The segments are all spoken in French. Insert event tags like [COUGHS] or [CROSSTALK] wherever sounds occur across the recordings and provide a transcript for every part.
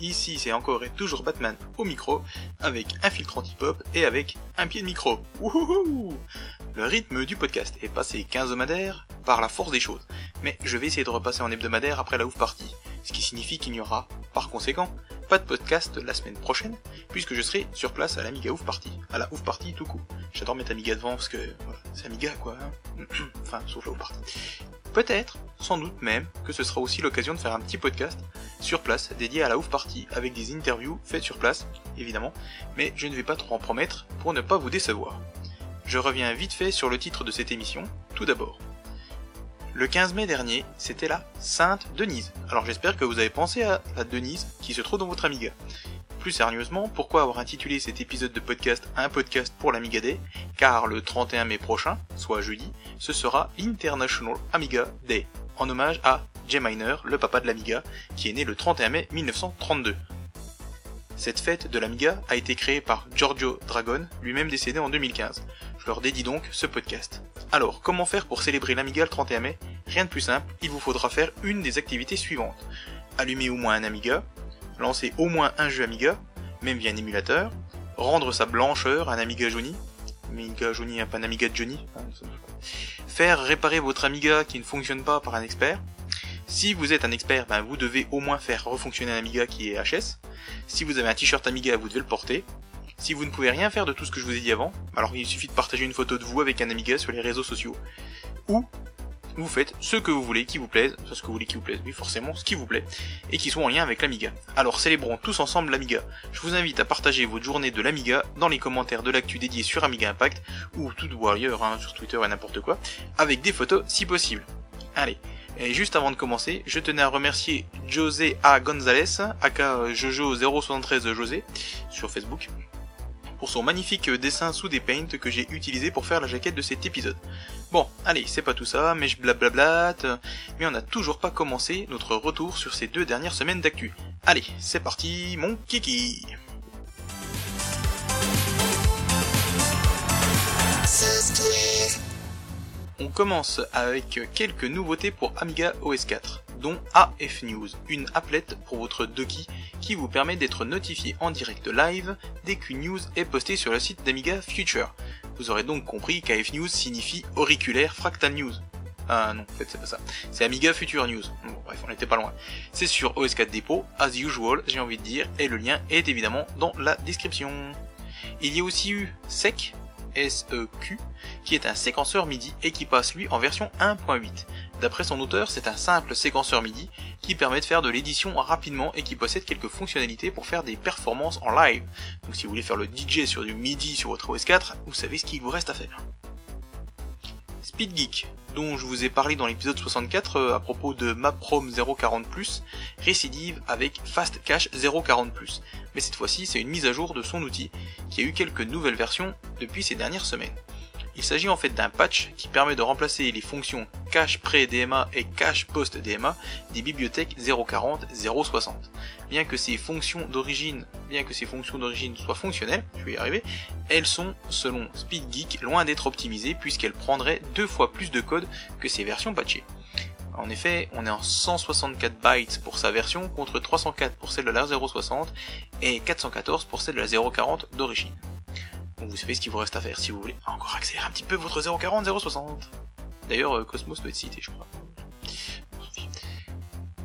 Ici, c'est encore et toujours Batman au micro, avec un filtre anti-pop et avec un pied de micro. Wouhouhou Le rythme du podcast est passé quinzomadaire par la force des choses, mais je vais essayer de repasser en hebdomadaire après la ouf partie, ce qui signifie qu'il n'y aura, par conséquent, pas de podcast la semaine prochaine, puisque je serai sur place à l'Amiga Ouf Party, à la Ouf Party tout coup. J'adore mettre Amiga devant parce que c'est Amiga quoi. hein. [CLEARS THROAT] enfin, sauf la Ouf Party. Peut-être, sans doute même, que ce sera aussi l'occasion de faire un petit podcast sur place dédié à la Ouf Party avec des interviews faites sur place, évidemment, mais je ne vais pas trop en promettre pour ne pas vous décevoir. Je reviens vite fait sur le titre de cette émission, tout d'abord. Le 15 mai dernier, c'était la Sainte Denise. Alors j'espère que vous avez pensé à la Denise qui se trouve dans votre Amiga. Plus sérieusement, pourquoi avoir intitulé cet épisode de podcast un podcast pour l'Amiga Day? Car le 31 mai prochain, soit jeudi, ce sera l'International Amiga Day, en hommage à Jay Miner, le papa de l'Amiga, qui est né le 31 mai 1932. Cette fête de l'Amiga a été créée par Giorgio Dragon, lui-même décédé en 2015. Je leur dédie donc ce podcast. Alors, comment faire pour célébrer l'Amiga le 31 mai? Rien de plus simple, il vous faudra faire une des activités suivantes. Allumer au moins un Amiga, lancer au moins un jeu Amiga, même via un émulateur, rendre sa blancheur à un Amiga Johnny, Amiga Johnny, hein, pas un Amiga Johnny, faire réparer votre Amiga qui ne fonctionne pas par un expert. Si vous êtes un expert, ben vous devez au moins faire refonctionner un Amiga qui est HS. Si vous avez un t-shirt Amiga, vous devez le porter. Si vous ne pouvez rien faire de tout ce que je vous ai dit avant, alors il suffit de partager une photo de vous avec un Amiga sur les réseaux sociaux. Ou vous faites ce que vous voulez qui vous plaise, ce que vous voulez qui vous plaise, oui forcément ce qui vous plaît, et qui soit en lien avec l'Amiga. Alors célébrons tous ensemble l'Amiga. Je vous invite à partager votre journée de l'Amiga dans les commentaires de l'actu dédié sur Amiga Impact, ou tout ou ailleurs, hein, sur Twitter et n'importe quoi, avec des photos si possible. Allez, et juste avant de commencer, je tenais à remercier José A. Gonzalez, aka Jojo073 José, sur Facebook, pour son magnifique dessin sous des paints que j'ai utilisé pour faire la jaquette de cet épisode. Bon, allez, c'est pas tout ça, mais je blablablate, mais on n'a toujours pas commencé notre retour sur ces deux dernières semaines d'actu. Allez, c'est parti, mon kiki On commence avec quelques nouveautés pour Amiga OS 4, dont AF News, une applet pour votre Doki qui vous permet d'être notifié en direct live dès qu'une news est postée sur le site d'Amiga Future. Vous aurez donc compris qu'AF News signifie auriculaire fractal news. Ah non, en fait c'est pas ça. C'est Amiga Future News. Bon, bref, on était pas loin. C'est sur OS4 Depot, as usual, j'ai envie de dire, et le lien est évidemment dans la description. Il y a aussi eu SEC, SEQ, qui est un séquenceur MIDI et qui passe lui en version 1.8. D'après son auteur, c'est un simple séquenceur MIDI qui permet de faire de l'édition rapidement et qui possède quelques fonctionnalités pour faire des performances en live. Donc si vous voulez faire le DJ sur du MIDI sur votre OS 4, vous savez ce qu'il vous reste à faire. SpeedGeek, dont je vous ai parlé dans l'épisode 64 euh, à propos de MapROM 040+, récidive avec Fast Cache 040+. Mais cette fois-ci, c'est une mise à jour de son outil, qui a eu quelques nouvelles versions depuis ces dernières semaines. Il s'agit en fait d'un patch qui permet de remplacer les fonctions cache pré-DMA et cache post-DMA des bibliothèques 040, 060. Bien que ces fonctions d'origine, bien que ces fonctions d'origine soient fonctionnelles, je vais y arriver, elles sont, selon SpeedGeek, loin d'être optimisées puisqu'elles prendraient deux fois plus de code que ces versions patchées. En effet, on est en 164 bytes pour sa version contre 304 pour celle de la 060 et 414 pour celle de la 040 d'origine. Vous savez ce qu'il vous reste à faire si vous voulez encore accélérer un petit peu votre 040 060. D'ailleurs, euh, Cosmos doit être cité, je crois.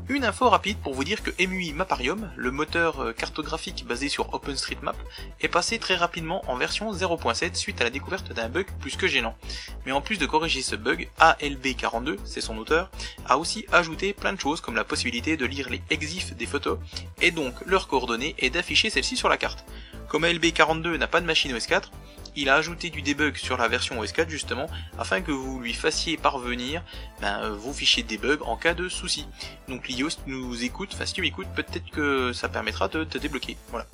Une info rapide pour vous dire que MUI Maparium, le moteur euh, cartographique basé sur OpenStreetMap, est passé très rapidement en version 0.7 suite à la découverte d'un bug plus que gênant. Mais en plus de corriger ce bug, ALB42, c'est son auteur, a aussi ajouté plein de choses comme la possibilité de lire les EXIF des photos, et donc leurs coordonnées et d'afficher celles-ci sur la carte. Comme ALB42 n'a pas de machine OS4, il a ajouté du debug sur la version OS4 justement afin que vous lui fassiez parvenir ben, vos fichiers de debug en cas de souci. Donc l'IOS nous écoute, enfin si tu m'écoutes, peut-être que ça permettra de te débloquer. Voilà.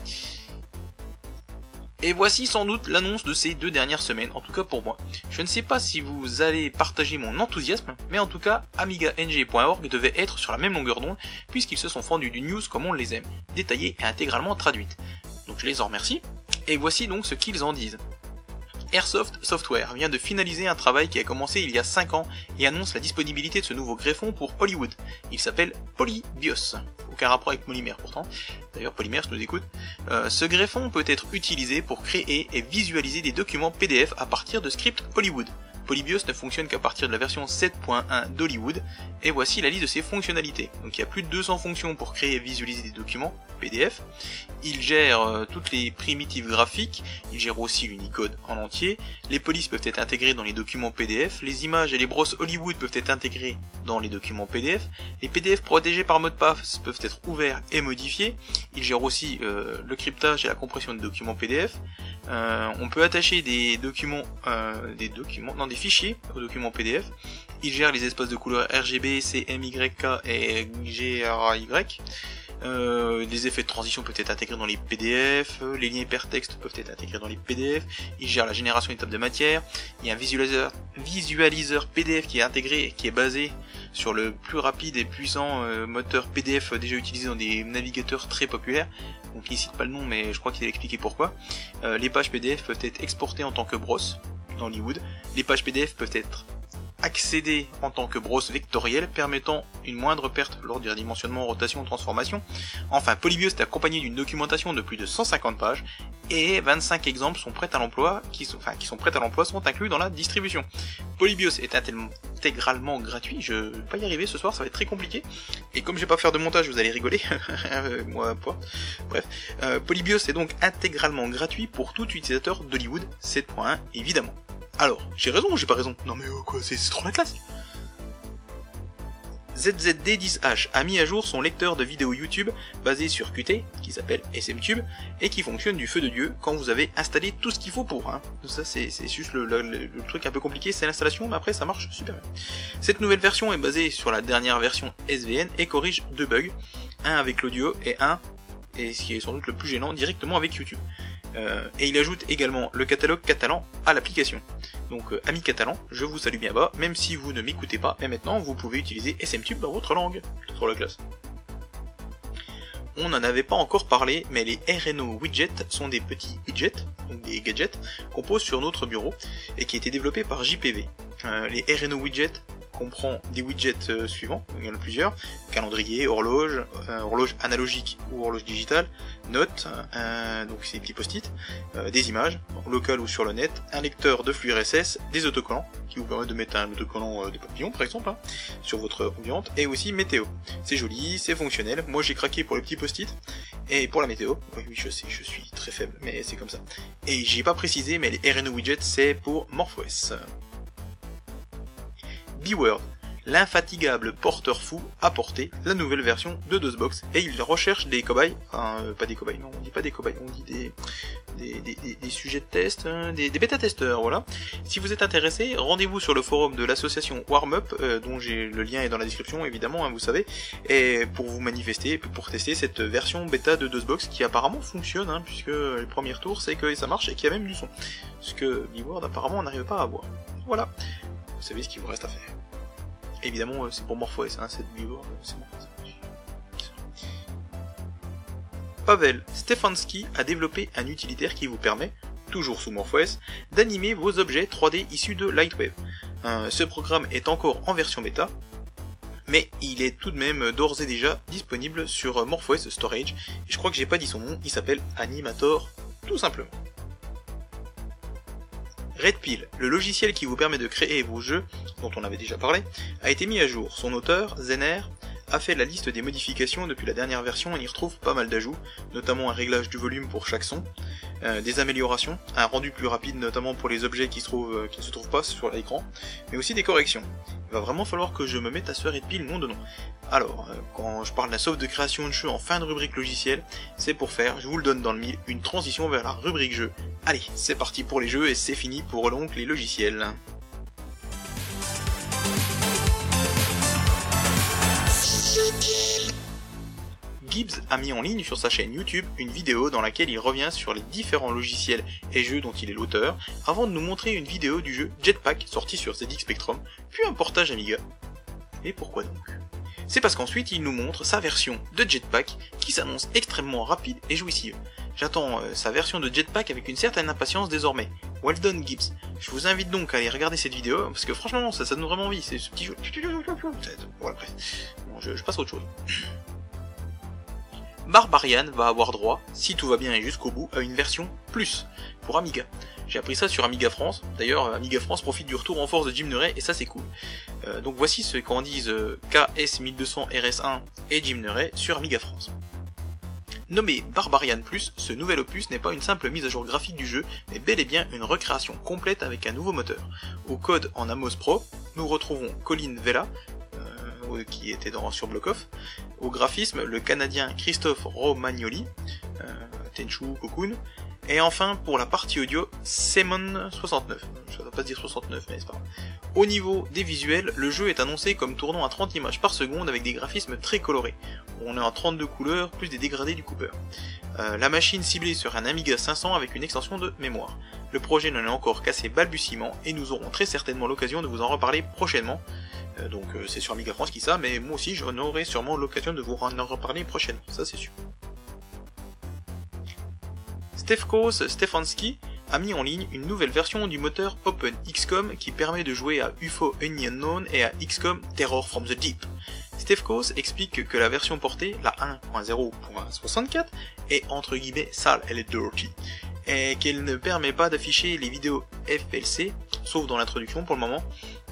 Et voici sans doute l'annonce de ces deux dernières semaines, en tout cas pour moi. Je ne sais pas si vous allez partager mon enthousiasme, mais en tout cas, AmigaNG.org devait être sur la même longueur d'onde, puisqu'ils se sont fendus du news comme on les aime, détaillées et intégralement traduites. Donc je les en remercie, et voici donc ce qu'ils en disent. Airsoft Software vient de finaliser un travail qui a commencé il y a 5 ans et annonce la disponibilité de ce nouveau greffon pour Hollywood. Il s'appelle Polybios. Aucun rapport avec Polymère pourtant. D'ailleurs Polymère nous écoute. Euh, ce greffon peut être utilisé pour créer et visualiser des documents PDF à partir de scripts Hollywood. Polybios ne fonctionne qu'à partir de la version 7.1 d'Hollywood, et voici la liste de ses fonctionnalités. Donc il y a plus de 200 fonctions pour créer et visualiser des documents PDF. Il gère euh, toutes les primitives graphiques, il gère aussi l'Unicode en entier, les polices peuvent être intégrées dans les documents PDF, les images et les brosses Hollywood peuvent être intégrées dans les documents PDF, les PDF protégés par mot de peuvent être ouverts et modifiés, il gère aussi euh, le cryptage et la compression des documents PDF, euh, on peut attacher des documents, des documents, non des fichiers aux documents PDF, il gère les espaces de couleurs RGB, CMYK et GRAY, euh, les effets de transition peuvent être intégrés dans les PDF, euh, les liens hypertextes peuvent être intégrés dans les PDF, il gère la génération des tables de matière, il y a un visualiseur, PDF qui est intégré qui est basé sur le plus rapide et puissant euh, moteur PDF déjà utilisé dans des navigateurs très populaires. Donc il cite pas le nom mais je crois qu'il a expliqué pourquoi. les pages PDF peuvent être exportées en tant que brosse dans Hollywood. Les pages PDF peuvent être accéder en tant que brosse vectorielle permettant une moindre perte lors du redimensionnement, rotation transformation. Enfin, Polybios est accompagné d'une documentation de plus de 150 pages et 25 exemples sont prêts à l'emploi, qui sont, enfin, qui sont prêts à l'emploi sont inclus dans la distribution. Polybios est intégralement gratuit, je vais pas y arriver ce soir, ça va être très compliqué. Et comme je vais pas faire de montage, vous allez rigoler, [LAUGHS] moi pas. Bref, euh, Polybios est donc intégralement gratuit pour tout utilisateur d'Hollywood 7.1 évidemment. Alors, j'ai raison ou j'ai pas raison? Non mais oh, quoi, c'est trop la classe ZZD10H a mis à jour son lecteur de vidéos YouTube basé sur Qt, qui s'appelle SMTube, et qui fonctionne du feu de Dieu quand vous avez installé tout ce qu'il faut pour. Hein. Ça c'est juste le, truc un peu compliqué, c'est l'installation, mais après ça marche super bien. Cette nouvelle version est basée sur la dernière version SVN et corrige deux bugs, un avec l'audio et un, et ce qui est sans doute le plus gênant, directement avec YouTube. Euh, et il ajoute également le catalogue catalan à l'application. Donc euh, amis catalans, je vous salue bien bas, même si vous ne m'écoutez pas, mais maintenant vous pouvez utiliser SMTube dans votre langue. Trop la classe. On n'en avait pas encore parlé, mais les RNO widgets sont des petits widgets, donc des gadgets, qu'on pose sur notre bureau et qui étaient développés par JPV. Euh, les RNO widgets comprend des widgets euh, suivants, il y en a plusieurs, calendrier, horloge, euh, horloge analogique ou horloge digitale, notes, euh, donc c'est des petits post-it, des images, local ou sur le net, un lecteur de flux RSS, des autocollants, qui vous permettent de mettre un autocollant des papillons par exemple, hein, sur votre ambiante, et aussi météo. C'est joli, c'est fonctionnel, moi j'ai craqué pour les petits post-it, et pour la météo, oui, oui je sais, je suis très faible, mais c'est comme ça. Et j'ai pas précisé, mais les RNO widgets c'est pour MorphOS. B-Word, l'infatigable porteur fou a porté la nouvelle version de DOSBox et il recherche des cobayes, euh, pas des cobayes, on dit pas des cobayes, on dit des, sujets de test, hein, des, bêta-testeurs, voilà. Si vous êtes intéressé, rendez-vous sur le forum de l'association WarmUp, euh, dont le lien est dans la description évidemment, hein, vous savez, et pour vous manifester, pour tester cette version bêta de DOSBox qui apparemment fonctionne, hein, puisque les premiers tours c'est que ça marche et qu'il y a même du son. Ce que B-Word apparemment n'arrive pas à avoir. Voilà vous savez ce qu'il vous reste à faire. Évidemment, euh, c'est pour MorphOS, hein, cette euh, c'est Pavel Stefanski a développé un utilitaire qui vous permet, toujours sous MorphOS, d'animer vos objets 3D issus de Lightwave. Euh, ce programme est encore en version bêta, mais il est tout de même d'ores et déjà disponible sur MorphOS Storage, je crois que j'ai pas dit son nom, il s'appelle Animator, tout simplement. Redpill, le logiciel qui vous permet de créer vos jeux, dont on avait déjà parlé, a été mis à jour. Son auteur, Zener, a fait la liste des modifications depuis la dernière version et y retrouve pas mal d'ajouts, notamment un réglage du volume pour chaque son, euh, des améliorations, un rendu plus rapide notamment pour les objets qui, se trouvent, euh, qui ne se trouvent pas sur l'écran, mais aussi des corrections. Il va vraiment falloir que je me mette à ce Redpill nom de nom. Alors, euh, quand je parle d'un sauve de création de jeu en fin de rubrique logiciel, c'est pour faire, je vous le donne dans le mille, une transition vers la rubrique jeu. Allez, c'est parti pour les jeux et c'est fini pour donc les logiciels. Gibbs a mis en ligne sur sa chaîne YouTube une vidéo dans laquelle il revient sur les différents logiciels et jeux dont il est l'auteur, avant de nous montrer une vidéo du jeu Jetpack sorti sur ZX Spectrum, puis un portage Amiga. Et pourquoi donc? C'est parce qu'ensuite il nous montre sa version de Jetpack qui s'annonce extrêmement rapide et jouissive. J'attends euh, sa version de Jetpack avec une certaine impatience désormais. Well done Gibbs. Je vous invite donc à aller regarder cette vidéo, parce que franchement, ça, ça donne vraiment envie, c'est ce petit jeu. Je passe à autre chose. Barbarian va avoir droit, si tout va bien et jusqu'au bout, à une version plus pour Amiga. J'ai appris ça sur Amiga France. D'ailleurs, Amiga France profite du retour en force de Jim Neray et ça c'est cool. Euh, donc voici ce qu'en disent euh, KS1200 RS1 et Jim Neray sur Amiga France. Nommé Barbarian Plus, ce nouvel opus n'est pas une simple mise à jour graphique du jeu, mais bel et bien une recréation complète avec un nouveau moteur. Au code en Amos Pro, nous retrouvons Colin Vela, euh, qui était dans, sur au graphisme, le Canadien Christophe Romagnoli, euh, Tenchu Cocoon, et enfin, pour la partie audio, Simon69. Ça doit pas dire 69, mais c'est pas Au niveau des visuels, le jeu est annoncé comme tournant à 30 images par seconde avec des graphismes très colorés. On est en 32 couleurs, plus des dégradés du Cooper. Euh, la machine ciblée sur un Amiga 500 avec une extension de mémoire. Le projet n'en est encore qu'à ses balbutiements et nous aurons très certainement l'occasion de vous en reparler prochainement. Euh, donc euh, c'est sur Amiga France qui ça, mais moi aussi j'en aurai sûrement l'occasion de vous en reparler prochainement, ça c'est sûr. Stefkos Stefanski a mis en ligne une nouvelle version du moteur Open XCOM qui permet de jouer à UFO Unknown et à XCOM Terror from the Deep. Stefkos explique que la version portée, la 1.0.64, est entre guillemets sale, elle est dirty, et qu'elle ne permet pas d'afficher les vidéos FLC, sauf dans l'introduction pour le moment,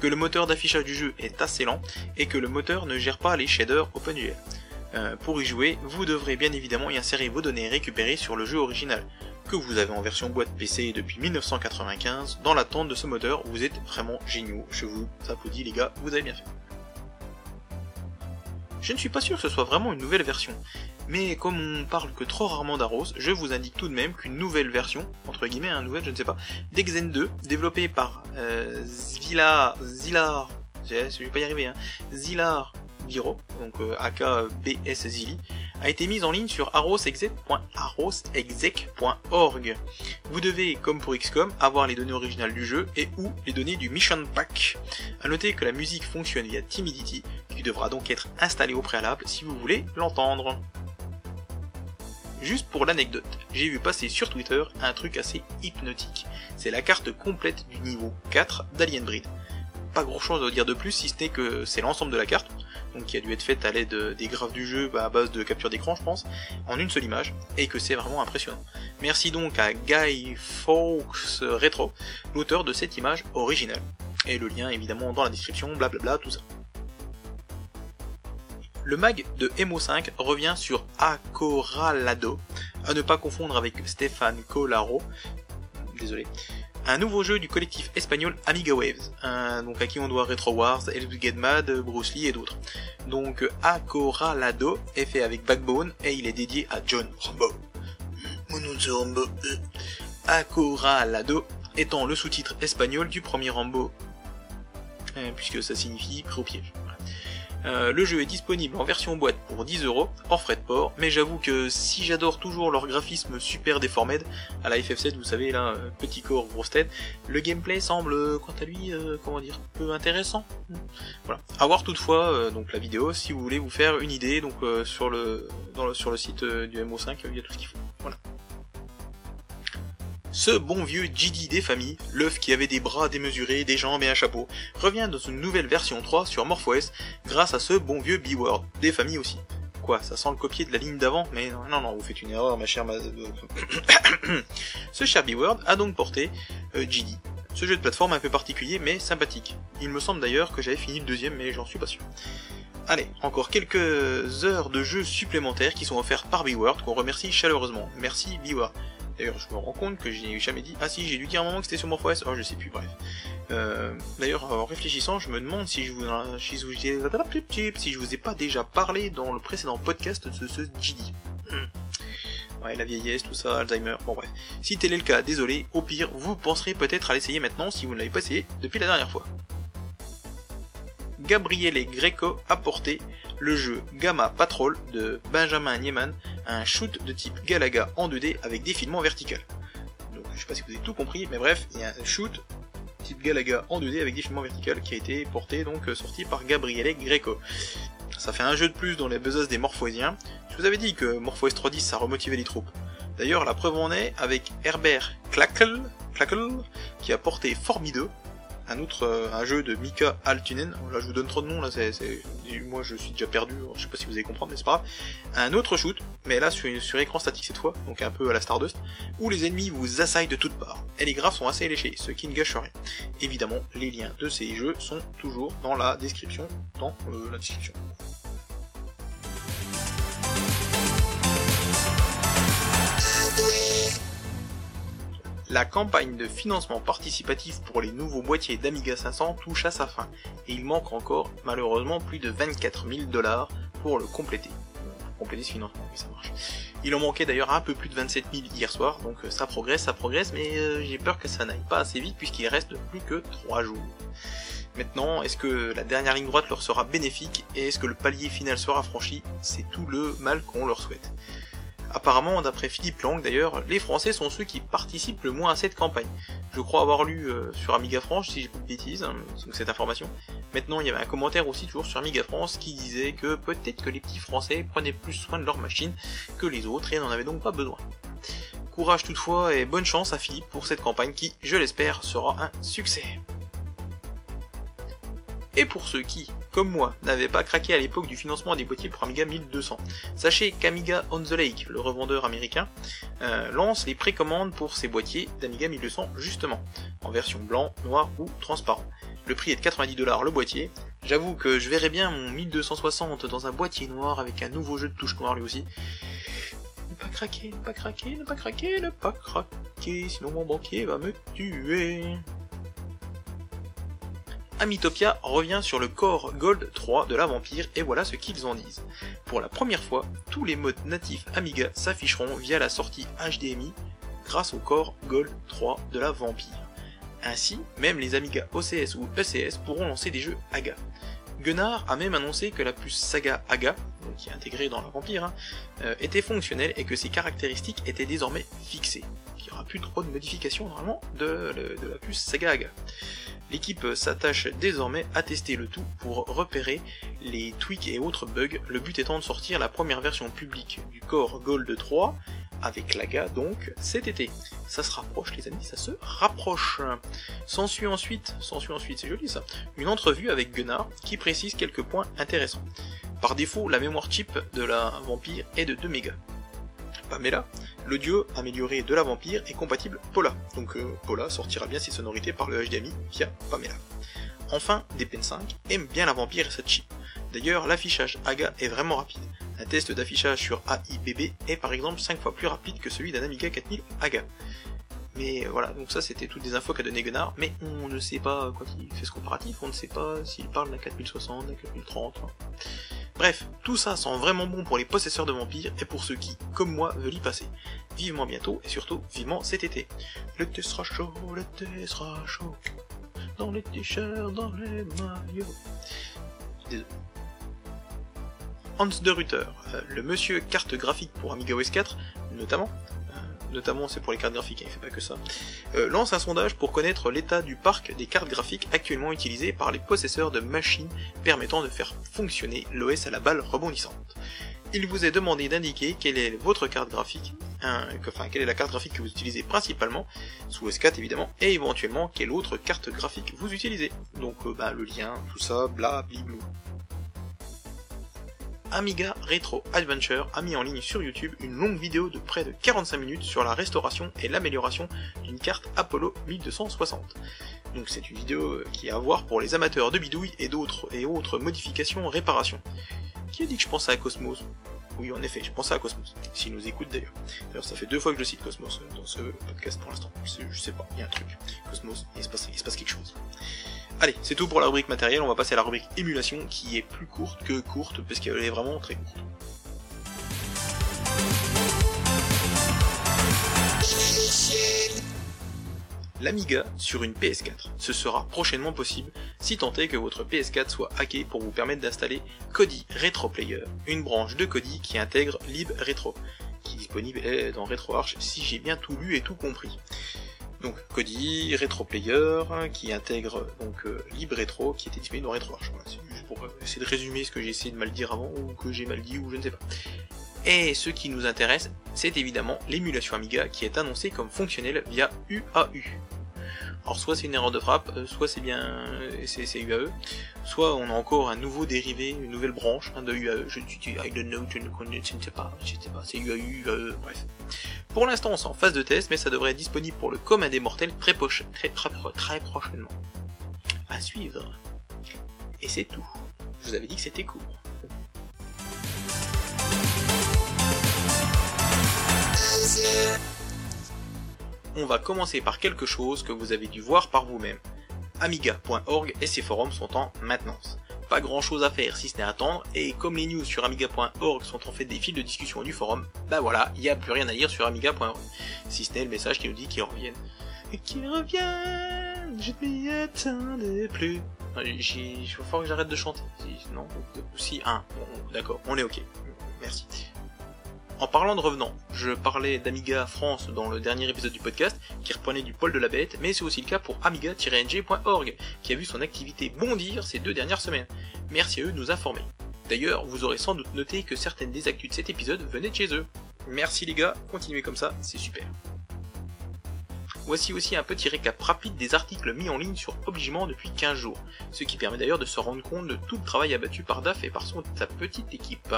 le moteur d'affichage du jeu est assez lent, et que le moteur ne gère pas les shaders OpenGL. Euh, pour y jouer, vous devrez bien évidemment y insérer vos données récupérées sur le jeu original, que vous avez en version boîte PC depuis 1995. Dans l'attente de ce moteur, vous êtes vraiment géniaux. Je vous applaudis les gars, vous avez bien fait. Je ne suis pas sûr que ce soit vraiment une nouvelle version, mais comme on parle que trop rarement d'Aros, je vous indique tout de même qu'une nouvelle version, entre guillemets, un nouvelle, je ne sais pas, d'Exen 2, développée par euh, Zillar, Zillar, je vais pas y arriver, hein, Zillar Giro, donc euh, AKBS Zili, a été mise en ligne sur arrosexec.arrosexec.org. Vous devez, comme pour XCOM, avoir les données originales du jeu et ou les données du Mission Pack. A noter que la musique fonctionne via Timidity, qui devra donc être installée au préalable si vous voulez l'entendre. Juste pour l'anecdote, j'ai vu passer sur Twitter un truc assez hypnotique. C'est la carte complète du niveau 4 d'Alien Breed. Pas grand chose à dire de plus si ce n'est que c'est l'ensemble de la carte, donc qui a dû être faite à l'aide des graphes du jeu à base de capture d'écran je pense, en une seule image, et que c'est vraiment impressionnant. Merci donc à Guy Fawkes Retro, l'auteur de cette image originale. Et le lien évidemment dans la description, blablabla, tout ça. Le mag de Emo5 revient sur Acoralado, à ne pas confondre avec Stéphane Colaro, désolé, un nouveau jeu du collectif espagnol Amiga Waves, donc à qui on doit Retro Wars, Elvis Get Mad, Bruce Lee et d'autres. Donc Acoralado est fait avec Backbone et il est dédié à John Rambo. Mon nom c'est Rambo. Acoralado étant le sous-titre espagnol du premier Rambo, euh, puisque ça signifie pris au piège. Euh, le jeu est disponible en version boîte pour 10 euros, hors frais de port, mais j'avoue que si j'adore toujours leur graphisme super déformé, à la FF7 vous savez là, euh, petit corps, grosse tête, le gameplay semble euh, quant à lui, comment dire, peu intéressant. Voilà. A voir toutefois donc la vidéo si vous voulez vous faire une idée donc sur le, sur le site du MO5, il y a tout ce qu'il faut. Voilà. Ce bon vieux GD des familles, l'œuf qui avait des bras démesurés, des jambes et un chapeau, revient dans une nouvelle version 3 sur MorphOS grâce à ce bon vieux B-Word, des familles aussi. Quoi, ça sent le copier de la ligne d'avant? Mais non, non, vous faites une erreur, ma chère... Ma... [COUGHS] ce cher B-Word a donc porté euh. Ce jeu de plateforme un peu particulier, mais sympathique. Il me semble d'ailleurs que j'avais fini le deuxième, mais j'en suis pas sûr. Allez, encore quelques heures de jeu supplémentaires qui sont offertes par B-Word, qu'on remercie chaleureusement. Merci B-Word. D'ailleurs, je me rends compte que je n'ai jamais dit. Ah si, j'ai dû dire un moment que c'était sur MorphOS. Oh, je sais plus, bref. Euh, D'ailleurs, en réfléchissant, je me demande si je vous, si je vous, si je vous ai pas déjà parlé dans le précédent podcast de ce GD. Hmm. Ouais, la vieillesse, tout ça, Alzheimer, bon bref. Si tel est le cas, désolé, au pire, vous penserez peut-être à l'essayer maintenant si vous ne l'avez pas essayé depuis la dernière fois. Gabriele Greco a porté le jeu Gamma Patrol de Benjamin Nieman, un shoot de type Galaga en 2D avec défilement vertical. Donc, je sais pas si vous avez tout compris, mais bref, il y a un shoot type Galaga en 2D avec défilement vertical qui a été porté, donc euh, sorti par Gabriele Greco. Ça fait un jeu de plus dans les besaces des Morphoisiens. Je vous avais dit que MorphOS 3.10 ça remotivait les troupes. D'ailleurs, la preuve en est avec Herbert Clackle, Clackle, qui a porté Formido, un autre euh, un jeu de Mika Altunen. Là, je vous donne trop de noms. Là, c'est, moi, je suis déjà perdu. Je sais pas si vous allez comprendre, mais c'est pas grave. Un autre shoot, mais là sur, écran statique cette fois, donc un peu à la Stardust, où les ennemis vous assaillent de toutes parts. Et les graphes sont assez léchés, ce qui ne gâche rien. Évidemment, les liens de ces jeux sont toujours dans la description, dans euh, la description. La campagne de financement participatif pour les nouveaux boîtiers d'Amiga 500 touche à sa fin, et il manque encore malheureusement plus de 24 000 dollars pour le compléter. compléter ce financement, oui ça marche. Il en manquait d'ailleurs un peu plus de 27 000 hier soir, donc euh, ça progresse, ça progresse, mais euh, j'ai peur que ça n'aille pas assez vite puisqu'il reste plus que 3 jours. Maintenant, est-ce que la dernière ligne droite leur sera bénéfique et est-ce que le palier final sera franchi? C'est tout le mal qu'on leur souhaite. Apparemment, d'après Philippe Lang d'ailleurs, les Français sont ceux qui participent le moins à cette campagne. Je crois avoir lu euh, sur Amiga France, si j'ai pas de bêtises, hein, cette information. Maintenant, il y avait un commentaire aussi toujours sur Amiga France qui disait que peut-être que les petits Français prenaient plus soin de leur machine que les autres et n'en avaient donc pas besoin. Courage toutefois et bonne chance à Philippe pour cette campagne qui, je l'espère, sera un succès. Et pour ceux qui, comme moi, n'avaient pas craqué à l'époque du financement des boîtiers pour Amiga 1200, sachez qu'Amiga On the Lake, le revendeur américain, euh, lance les précommandes pour ces boîtiers d'Amiga 1200 justement, en version blanc, noir ou transparent. Le prix est de 90 dollars le boîtier. J'avoue que je verrais bien mon 1260 dans un boîtier noir avec un nouveau jeu de touche noire lui aussi. Ne pas craquer, ne pas craquer, ne pas craquer, ne pas craquer, sinon mon banquier va me tuer. Amitopia revient sur le Core Gold 3 de la Vampire et voilà ce qu'ils en disent. Pour la première fois, tous les modes natifs Amiga s'afficheront via la sortie HDMI grâce au Core Gold 3 de la Vampire. Ainsi, même les Amiga OCS ou ECS pourront lancer des jeux AGA. Gunnar a même annoncé que la puce Saga AGA, qui est intégrée dans la Vampire, hein, euh, était fonctionnelle et que ses caractéristiques étaient désormais fixées. Il n'y aura plus trop de modifications normalement de, la puce Saga AGA. L'équipe s'attache désormais à tester le tout pour repérer les tweaks et autres bugs, le but étant de sortir la première version publique du Core Gold 3, avec l'AGA donc, cet été. Ça se rapproche les amis, ça se rapproche. S'ensuit ensuite, s'ensuit ensuite, c'est joli ça, une entrevue avec Gunnar qui précise quelques points intéressants. Par défaut, la mémoire chip de la Vampire est de 2 mégas. Pamela, l'audio amélioré de la Vampire est compatible Pola, donc euh, Pola sortira bien ses sonorités par le HDMI via Pamela. Enfin, DPN5 aime bien la Vampire et sa chip. D'ailleurs, l'affichage AGA est vraiment rapide. Un test d'affichage sur AIBB est par exemple 5 fois plus rapide que celui d'un Amiga 4000 AGA. Mais voilà, donc ça c'était toutes des infos qu'a donné Gunnar, mais on ne sait pas quand il fait ce comparatif, on ne sait pas s'il parle d'un 4060, d'un 4030. Bref, tout ça sent vraiment bon pour les possesseurs de vampires et pour ceux qui, comme moi, veulent y passer. Vivement bientôt et surtout vivement cet été. L'été sera chaud, l'été sera chaud. Dans les t-shirts, dans les maillots. Désolé. Hans de Ruther, euh, le monsieur carte graphique pour Amiga OS 4, notamment, notamment c'est pour les cartes graphiques, hein, il fait pas que ça, euh, lance un sondage pour connaître l'état du parc des cartes graphiques actuellement utilisées par les possesseurs de machines permettant de faire fonctionner l'OS à la balle rebondissante. Il vous est demandé d'indiquer quelle est votre carte graphique, hein, enfin quelle est la carte graphique que vous utilisez principalement, sous S4 évidemment, et éventuellement quelle autre carte graphique vous utilisez. Donc euh, bah, le lien, tout ça, bla blou. Amiga Retro Adventure a mis en ligne sur YouTube une longue vidéo de près de 45 minutes sur la restauration et l'amélioration d'une carte Apollo 1260. Donc c'est une vidéo qui est à voir pour les amateurs de bidouilles et d'autres et autres modifications, réparations. Qui a dit que je pensais à Cosmos? Oui, en effet, je pensais à Cosmos. S'il nous écoute d'ailleurs. D'ailleurs, ça fait deux fois que je cite Cosmos euh, dans ce podcast pour l'instant. Je sais pas, il y a un truc. Cosmos, il se passe, il se passe quelque chose. Allez, c'est tout pour la rubrique matérielle, on va passer à la rubrique émulation qui est plus courte que courte parce qu'elle est vraiment très courte. L'Amiga sur une PS4. Ce sera prochainement possible si tant est que votre PS4 soit hacké pour vous permettre d'installer Kodi Retro Player, une branche de Kodi qui intègre LibRetro, qui est disponible dans RetroArch si j'ai bien tout lu et tout compris. Donc Kodi, RetroPlayer, qui intègre donc euh, LibRetro, qui était disponible dans RetroArch. Voilà, c'est pour euh, essayer de résumer ce que j'ai essayé de mal dire avant, ou que j'ai mal dit, ou je ne sais pas. Et ce qui nous intéresse, c'est évidemment l'émulation Amiga qui est annoncée comme fonctionnelle via UAU. Alors soit c'est une erreur de frappe, euh, soit c'est bien c'est UAE, soit on a encore un nouveau dérivé, une nouvelle branche hein, de UAE. Je, ne ne sais pas, je sais pas, c'est UAU, UAE, bref. Pour l'instant, on est en phase de test, mais ça devrait être disponible pour le commun des mortels très, très prochainement. À suivre. Et c'est tout. Je vous avais dit que c'était court. On va commencer par quelque chose que vous avez dû voir par vous-même. Amiga.org et ses forums sont en maintenance. Pas grand chose à faire si ce n'est attendre, et comme les news sur Amiga.org sont en fait des fils de discussion du forum, bah voilà, il n'y a plus rien à lire sur Amiga.org. Si ce n'est le message qui nous dit qu'ils reviennent. Qu'ils reviennent, je ne m'y attendais plus. Il falloir que j'arrête de chanter. Non Si, un. D'accord, on est ok. Merci. En parlant de revenants, je parlais d'Amiga France dans le dernier épisode du podcast, qui reprenait du pôle de la bête, mais c'est aussi le cas pour amiga-ng.org, qui a vu son activité bondir ces deux dernières semaines. Merci à eux de nous informer. D'ailleurs, vous aurez sans doute noté que certaines des actus de cet épisode venaient de chez eux. Merci les gars, continuez comme ça, c'est super. Voici aussi un petit récap rapide des articles mis en ligne sur Obligement depuis 15 jours, ce qui permet d'ailleurs de se rendre compte de tout le travail abattu par DAF et par sa petite équipe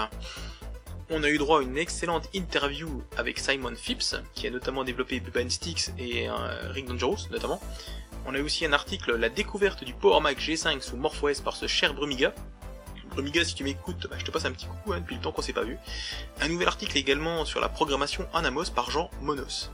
on a eu droit à une excellente interview avec Simon Phipps, qui a notamment développé Bubba Sticks et euh, Rick Dangerous, notamment. On a eu aussi un article La découverte du Power Mac G5 sous MorphOS par ce cher Brumiga. Brumiga, si tu m'écoutes, bah, je te passe un petit coucou hein, depuis le temps qu'on s'est pas vu. Un nouvel article également sur la programmation Anamos par Jean Monos.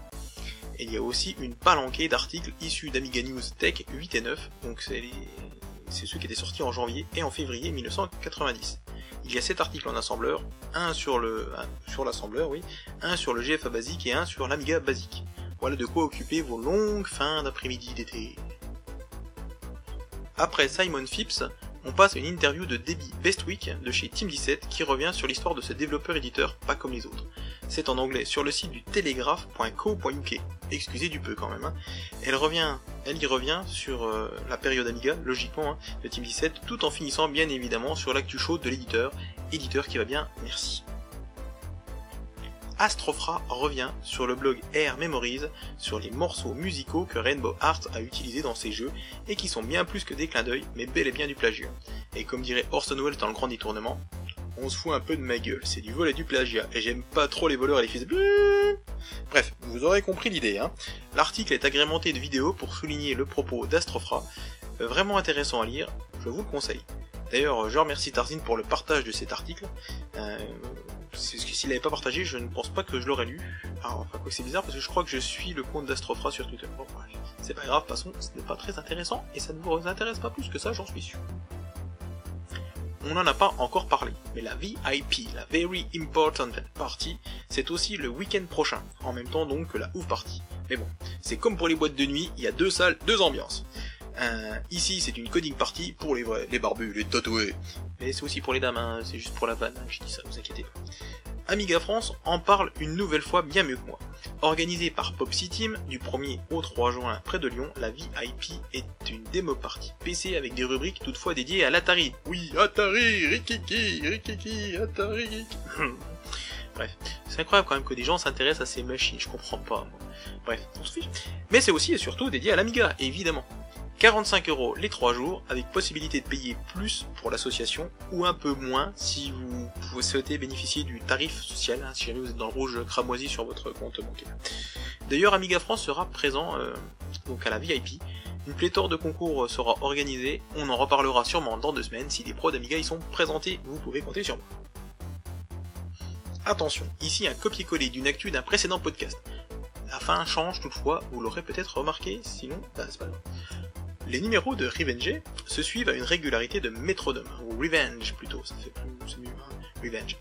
Et il y a aussi une palanquée d'articles issus d'Amiga News Tech 8 et 9, donc c'est ceux qui étaient sortis en janvier et en février 1990 il y a 7 articles en assembleur, un sur le sur l'assembleur, oui, un sur le GFA basique et un sur l'Amiga basique. Voilà de quoi occuper vos longues fins d'après-midi d'été. Après Simon Phipps, on passe à une interview de Debbie Bestwick de chez Team17 qui revient sur l'histoire de ce développeur-éditeur pas comme les autres. C'est en anglais sur le site du telegraph.co.uk. Excusez du peu quand même. Hein. Elle revient, elle y revient sur euh, la période Amiga, logiquement, hein, de Team17, tout en finissant bien évidemment sur l'actu chaud de l'éditeur, éditeur qui va bien, merci. Astrofra revient sur le blog Air Memories sur les morceaux musicaux que Rainbow Arts a utilisés dans ses jeux et qui sont bien plus que des clins d'œil, mais bel et bien du plagiat. Et comme dirait Orson Welles dans le grand détournement, on se fout un peu de ma gueule, c'est du vol et du plagiat, et j'aime pas trop les voleurs et les fils de... Bref, vous aurez compris l'idée, hein. L'article est agrémenté de vidéos pour souligner le propos d'Astrofra, euh, vraiment intéressant à lire, je vous le conseille. D'ailleurs, je remercie Tarzine pour le partage de cet article. Euh, s'il n'avait pas partagé, je ne pense pas que je l'aurais lu. Alors, enfin, quoi, c'est bizarre parce que je crois que je suis le compte d'Astrofra sur Twitter. Bon, bref, c'est pas grave, façon, ce n'est pas très intéressant et ça ne vous intéresse pas plus que ça, j'en suis sûr on n'en a pas encore parlé, mais la VIP, la Very Important Party, c'est aussi le week-end prochain, en même temps donc que la Ouf Party. Mais bon, c'est comme pour les boîtes de nuit, il y a deux salles, deux ambiances. Euh, ici, c'est une coding party pour les vrais, les barbus, les tatoués. Mais c'est aussi pour les dames, hein, c'est juste pour la vanne, hein, je dis ça, vous inquiétez pas. Amiga France en parle une nouvelle fois bien mieux que moi. Organisée par Popsy Team du 1er au 3 juin près de Lyon, la VIP est une démo partie PC avec des rubriques toutefois dédiées à l'Atari. Oui, Atari, Rikiki, Rikiki, Atari. [LAUGHS] Bref, c'est incroyable quand même que des gens s'intéressent à ces machines, je comprends pas. Bref, on se fiche. Mais c'est aussi et surtout dédié à l'Amiga, évidemment. 45 euros les 3 jours, avec possibilité de payer plus pour l'association, ou un peu moins si vous, souhaitez bénéficier du tarif social, hein, si jamais vous êtes dans le rouge cramoisi sur votre compte bancaire. D'ailleurs, Amiga France sera présent euh, donc à la VIP. Une pléthore de concours sera organisée, on en reparlera sûrement dans deux semaines, si des pros d'Amiga y sont présentés, vous pouvez compter sur moi. Attention, ici un copier-coller d'une actu d'un précédent podcast. La fin change toutefois, vous l'aurez peut-être remarqué, sinon, bah, c'est pas grave. Les numéros de Revenge se suivent à une régularité de métronome, ou Revenge plutôt, ça fait plus mieux, hein, Revenge.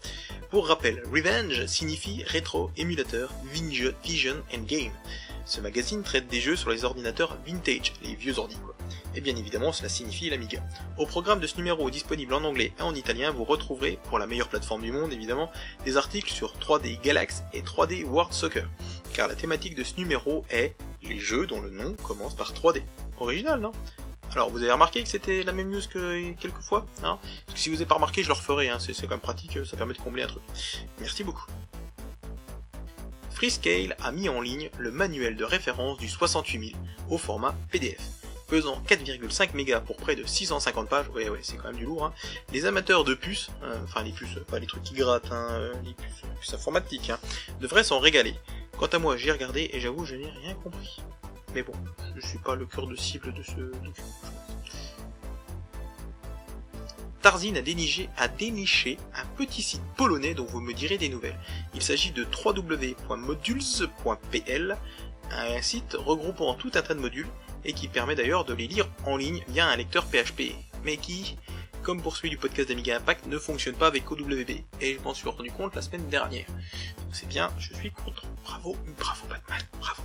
Pour rappel, Revenge signifie rétro, émulateur, vision and game. Ce magazine traite des jeux sur les ordinateurs vintage, les vieux ordi quoi. Et bien évidemment, cela signifie l'Amiga. Au programme de ce numéro disponible en anglais et en italien, vous retrouverez, pour la meilleure plateforme du monde évidemment, des articles sur 3D Galax et 3D World Soccer. Car la thématique de ce numéro est les jeux dont le nom commence par 3D. Original, non? Alors vous avez remarqué que c'était la même news que quelques fois hein si vous n'avez pas remarqué, je le referai, hein. c'est quand même pratique, ça permet de combler un truc. Merci beaucoup. Freescale a mis en ligne le manuel de référence du 68000 au format PDF. Pesant 4,5 mégas pour près de 650 pages, ouais ouais c'est quand même du lourd, hein. les amateurs de puces, hein, enfin les puces, pas les trucs qui grattent, hein, euh, les puces, puces informatiques, hein, devraient s'en régaler. Quant à moi, j'ai regardé et j'avoue, je n'ai rien compris. Mais bon, je suis pas le cœur de cible de ce document. Tarzine a déniché, a un petit site polonais dont vous me direz des nouvelles. Il s'agit de www.modules.pl, un site regroupant tout un tas de modules et qui permet d'ailleurs de les lire en ligne via un lecteur PHP, mais qui, comme pour celui du podcast d'Amiga Impact, ne fonctionne pas avec OWB, et je m'en suis rendu compte la semaine dernière. C'est bien, je suis content. Bravo, bravo Batman, bravo.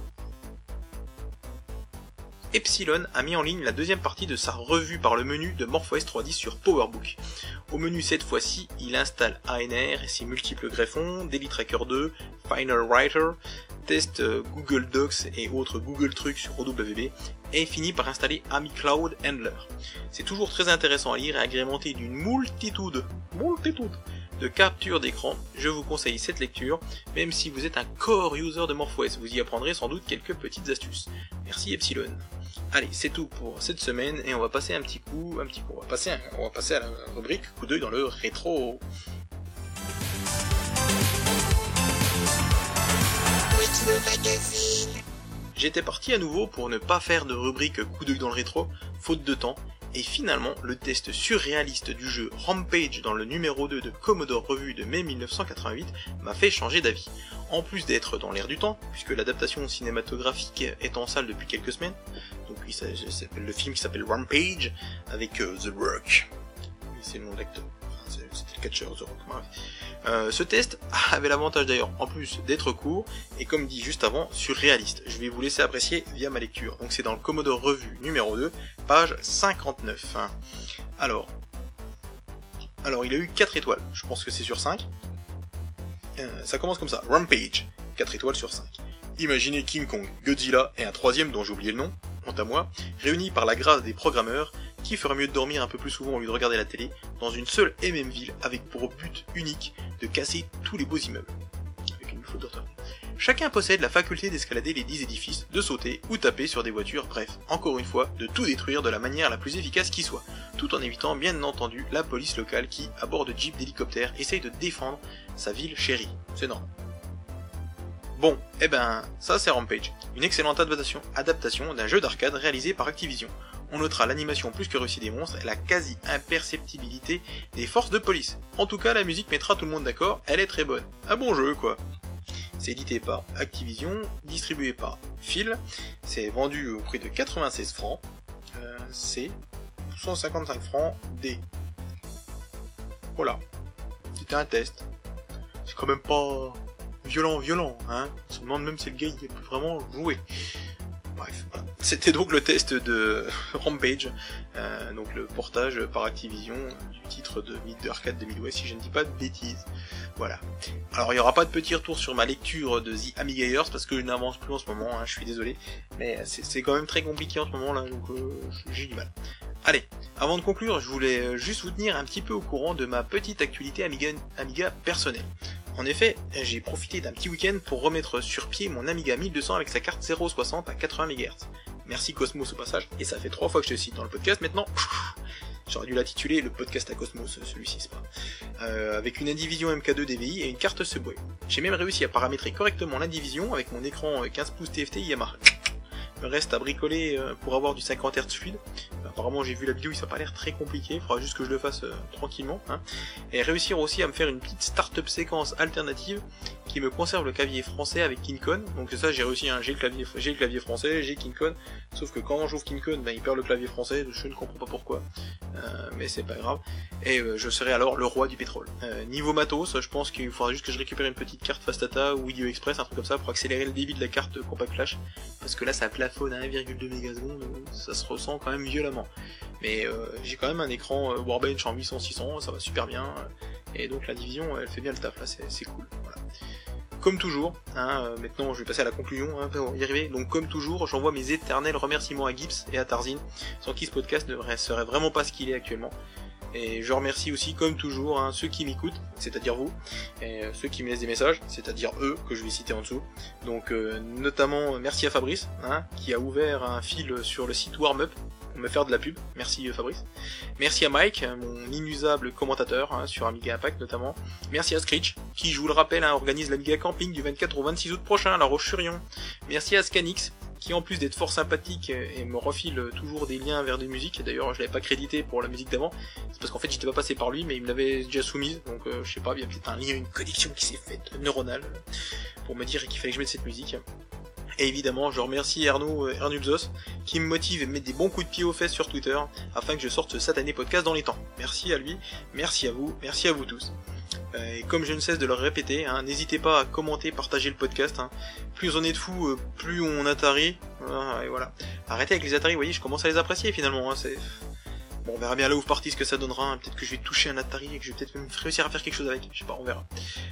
Epsilon a mis en ligne la deuxième partie de sa revue par le menu de MorphOS 3.10 sur PowerBook. Au menu cette fois-ci, il installe ANR et ses multiples greffons, Daily Tracker 2, Final Writer, teste euh, Google Docs et autres Google Trucs sur OWB, et finit par installer Ami Cloud Handler. C'est toujours très intéressant à lire et agrémenté d'une multitude, multitude de captures d'écran. Je vous conseille cette lecture, même si vous êtes un core user de MorphOS, vous y apprendrez sans doute quelques petites astuces. Merci Epsilon. Allez, c'est tout pour cette semaine et on va passer un petit coup, un petit coup, on va passer, on va passer à la rubrique coup d'œil dans le rétro. J'étais parti à nouveau pour ne pas faire de rubrique coup d'œil dans le rétro, faute de temps, et finalement, le test surréaliste du jeu Rampage dans le numéro 2 de Commodore Revue de mai 1988 m'a fait changer d'avis. En plus d'être dans l'air du temps, puisque l'adaptation cinématographique est en salle depuis quelques semaines, donc le film qui s'appelle Rampage, avec euh, The Rock. C'est le nom d'acteur. C'était le The. Euh, ce test [LAUGHS] avait l'avantage d'ailleurs, en plus d'être court, et comme dit juste avant, surréaliste. Je vais vous laisser apprécier via ma lecture. Donc c'est dans le Commodore Revue numéro 2, page 59. Alors, alors il a eu 4 étoiles, je pense que c'est sur 5. Euh, ça commence comme ça, Rampage, 4 étoiles sur 5. Imaginez King Kong, Godzilla et un troisième dont j'ai oublié le nom, honte à moi, réunis par la grâce des programmeurs, qui ferait mieux de dormir un peu plus souvent au lieu de regarder la télé, dans une seule et même ville, avec pour but unique de casser tous les beaux immeubles. Chacun possède la faculté d'escalader les 10 édifices, de sauter ou taper sur des voitures, bref, encore une fois, de tout détruire de la manière la plus efficace qui soit, tout en évitant bien entendu la police locale qui, à bord de jeep d'hélicoptère, essaye de défendre sa ville chérie. C'est normal. Bon, eh ben, ça c'est Rampage, une excellente adaptation d'un jeu d'arcade réalisé par Activision on notera l'animation plus que réussie des monstres et la quasi-imperceptibilité des forces de police. En tout cas, la musique mettra tout le monde d'accord, elle est très bonne. Un bon jeu, quoi. C'est édité par Activision, distribué par Phil, c'est vendu au prix de 96 francs, euh, c'est 155 francs des... Voilà. C'était un test. C'est quand même pas violent, violent, hein. On se demande même si le gars il peut vraiment jouer. Bref, C'était donc le test de [LAUGHS] Rampage, euh, donc le portage par Activision du titre de Mid Arcade 2000 si je ne dis pas de bêtises. Voilà. Alors il n'y aura pas de petit retour sur ma lecture de The Amiga parce que je n'avance plus en ce moment, hein, je suis désolé, mais c'est quand même très compliqué en ce moment là, donc euh, j'ai du mal. Allez, avant de conclure, je voulais euh, juste vous tenir un petit peu au courant de ma petite actualité Amiga, personnelle. En effet, j'ai profité d'un petit week-end pour remettre sur pied mon Amiga 1200 avec sa carte 060 à 80 MHz. Merci Cosmos au passage, et ça fait trois fois que je te cite dans le podcast maintenant. [LAUGHS] J'aurais dû l'intituler le podcast à Cosmos, celui-ci c'est pas. Euh, avec une indivision MK2 DVI et une carte Subway. J'ai même réussi à paramétrer correctement l'indivision avec mon écran 15 pouces TFT Yamaha reste à bricoler euh, pour avoir du 50 Hz fluide. Apparemment j'ai vu la vidéo, ça n'a pas l'air très compliqué, il faudra juste que je le fasse euh, tranquillement. Hein. Et réussir aussi à me faire une petite start-up séquence alternative qui me conserve le clavier français avec KingCon. Donc ça, j'ai réussi, hein. j'ai le clavier, français, j'ai KingCon. Sauf que quand j'ouvre KingCon, ben, il perd le clavier français, je ne comprends pas pourquoi. Euh, mais c'est pas grave. Et je serai alors le roi du pétrole. niveau matos, je pense qu'il faudra juste que je récupère une petite carte Fastata ou Video Express, un truc comme ça, pour accélérer le débit de la carte Compact Flash. Parce que là ça plafonne à 1,2 mégasecondes, ça se ressent quand même violemment. Mais euh, j'ai quand même un écran euh, Warbench en 800-600, ça va super bien. Et donc la division, elle fait bien le taf là, c'est cool. Comme toujours, hein, euh, maintenant je vais passer à la conclusion hein, pour y arriver. Donc comme toujours, j'envoie mes éternels remerciements à Gibbs et à Tarzine, sans qui ce podcast ne serait vraiment pas ce qu'il est actuellement. Et je remercie aussi, comme toujours, hein, ceux qui m'écoutent, c'est-à-dire vous, et euh, ceux qui me laissent des messages, c'est-à-dire eux, que je vais citer en dessous. Donc, euh, notamment, merci à Fabrice, hein, qui a ouvert un fil sur le site Warmup pour me faire de la pub. Merci euh, Fabrice. Merci à Mike, mon inusable commentateur hein, sur Amiga Impact notamment. Merci à Screech, qui, je vous le rappelle, organise l'Amiga Camping du 24 au 26 août prochain à La Roche-sur-Yon. Merci à Scanix, qui en plus d'être fort sympathique et me refile toujours des liens vers des musiques, d'ailleurs je l'avais pas crédité pour la musique d'avant, c'est parce qu'en fait j'étais pas passé par lui mais il me l'avait déjà soumise, donc euh, je sais pas, il y a peut-être un lien, une connexion qui s'est faite neuronale pour me dire qu'il fallait que je mette cette musique. Et évidemment, je remercie Erno Ernulzos qui me motive et me met des bons coups de pied aux fesses sur Twitter afin que je sorte ce satané podcast dans les temps. Merci à lui, merci à vous, merci à vous tous. Euh, et comme je ne cesse de le répéter, hein, n'hésitez pas à commenter, partager le podcast. Hein. Plus on est de fous, euh, plus on Atari. et voilà. Arrêtez avec les Atari, vous voyez, je commence à les apprécier finalement. Hein. Bon, on verra bien là où partie ce que ça donnera. Peut-être que je vais toucher un Atari et que je vais peut-être même réussir à faire quelque chose avec. Je sais pas, on verra.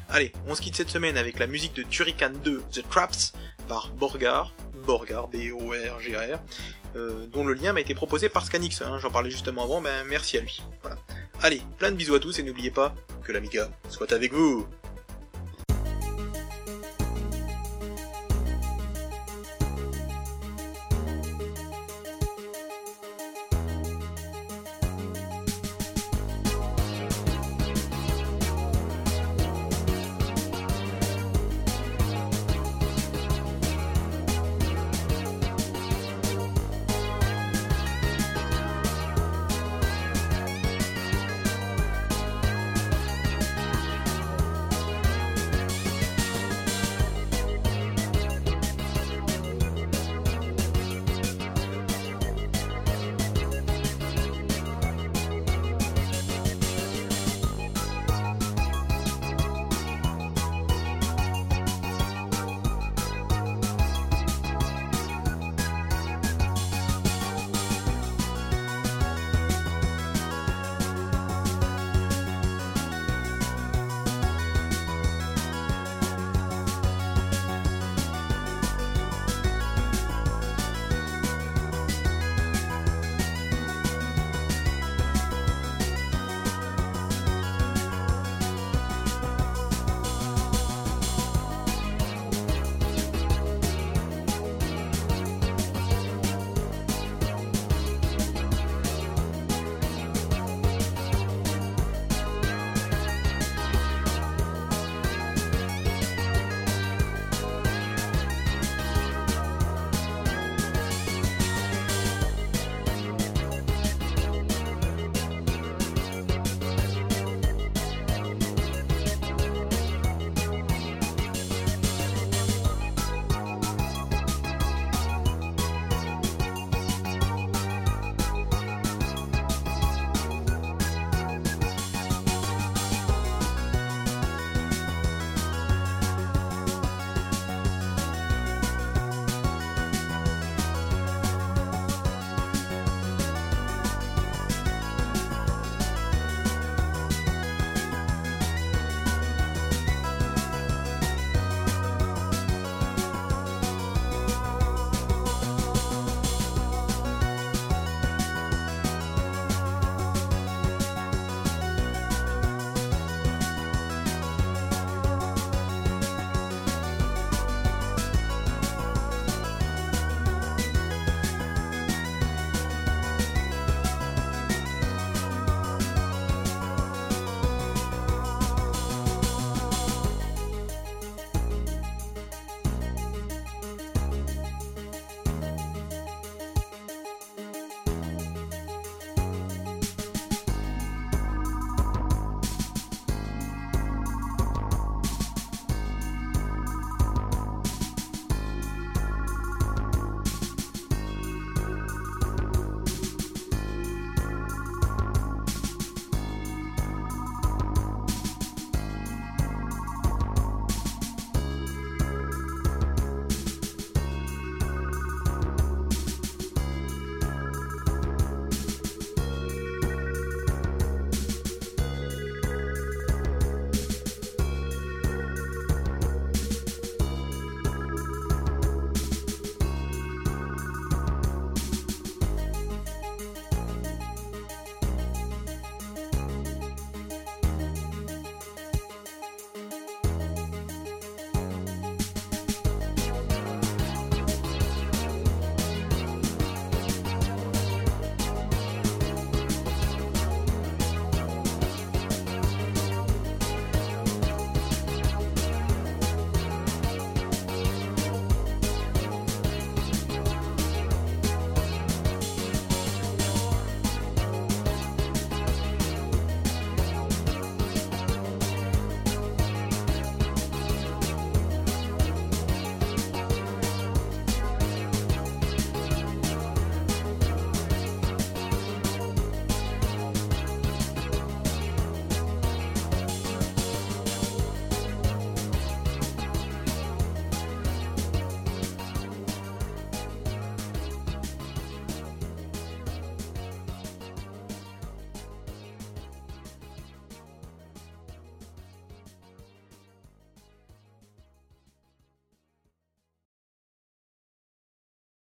Allez, on se quitte cette semaine avec la musique de Turrican 2, The Traps, par Borgar. Borgar, B-O-R-G-A-R. Euh, dont le lien m'a été proposé par Scanix, hein, j'en parlais justement avant, ben merci à lui. Voilà. Allez, plein de bisous à tous et n'oubliez pas que l'Amiga soit avec vous